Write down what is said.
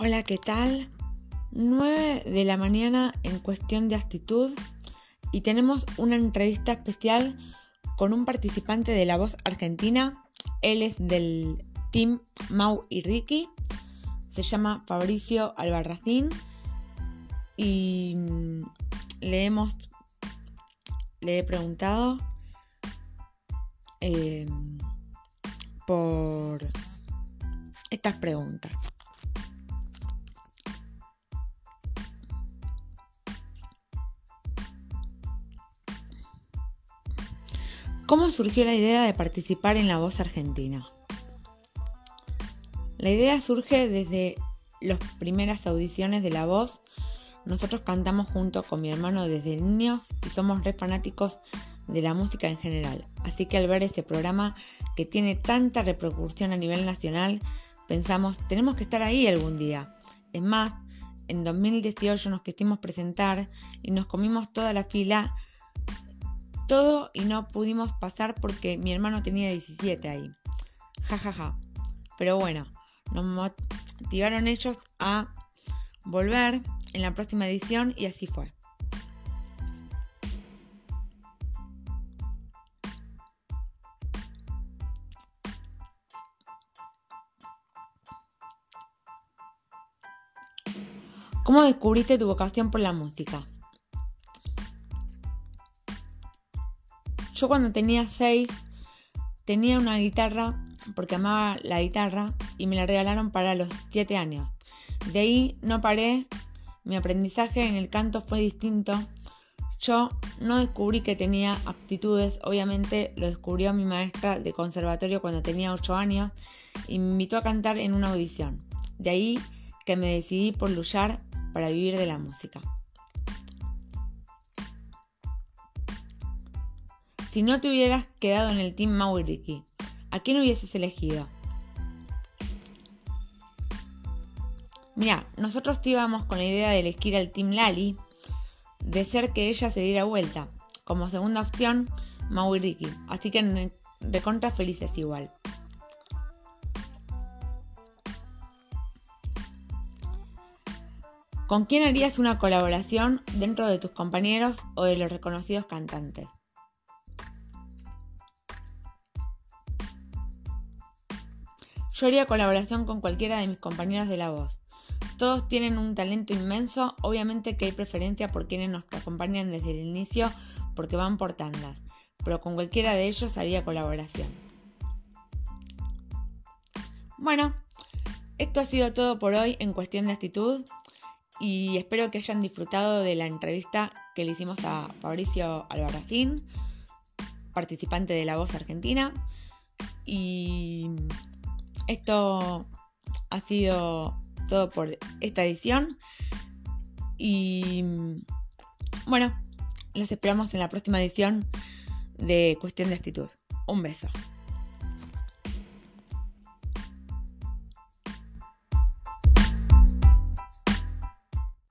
Hola, ¿qué tal? 9 de la mañana en cuestión de actitud y tenemos una entrevista especial con un participante de La Voz Argentina. Él es del team Mau y Ricky. Se llama Fabricio Albarracín y le hemos le he preguntado eh, por estas preguntas. ¿Cómo surgió la idea de participar en La Voz Argentina? La idea surge desde las primeras audiciones de La Voz. Nosotros cantamos junto con mi hermano desde niños y somos re fanáticos de la música en general. Así que al ver ese programa que tiene tanta repercusión a nivel nacional, pensamos, tenemos que estar ahí algún día. Es más, en 2018 nos quisimos presentar y nos comimos toda la fila todo y no pudimos pasar porque mi hermano tenía 17 ahí. Ja, ja, ja. Pero bueno, nos motivaron ellos a volver en la próxima edición y así fue. ¿Cómo descubriste tu vocación por la música? Yo cuando tenía 6 tenía una guitarra porque amaba la guitarra y me la regalaron para los 7 años. De ahí no paré, mi aprendizaje en el canto fue distinto. Yo no descubrí que tenía aptitudes, obviamente lo descubrió mi maestra de conservatorio cuando tenía 8 años y me invitó a cantar en una audición. De ahí que me decidí por luchar para vivir de la música. Si no te hubieras quedado en el Team Mau Ricky, ¿a quién hubieses elegido? Mira, nosotros íbamos con la idea de elegir al Team Lali, de ser que ella se diera vuelta. Como segunda opción, Mau y Ricky. Así que de contra felices igual. ¿Con quién harías una colaboración dentro de tus compañeros o de los reconocidos cantantes? Yo haría colaboración con cualquiera de mis compañeros de la voz. Todos tienen un talento inmenso, obviamente que hay preferencia por quienes nos acompañan desde el inicio porque van por tandas, pero con cualquiera de ellos haría colaboración. Bueno, esto ha sido todo por hoy en cuestión de actitud y espero que hayan disfrutado de la entrevista que le hicimos a Fabricio Albarracín, participante de La Voz Argentina. Y esto ha sido todo por esta edición. Y bueno, los esperamos en la próxima edición de Cuestión de Actitud. Un beso.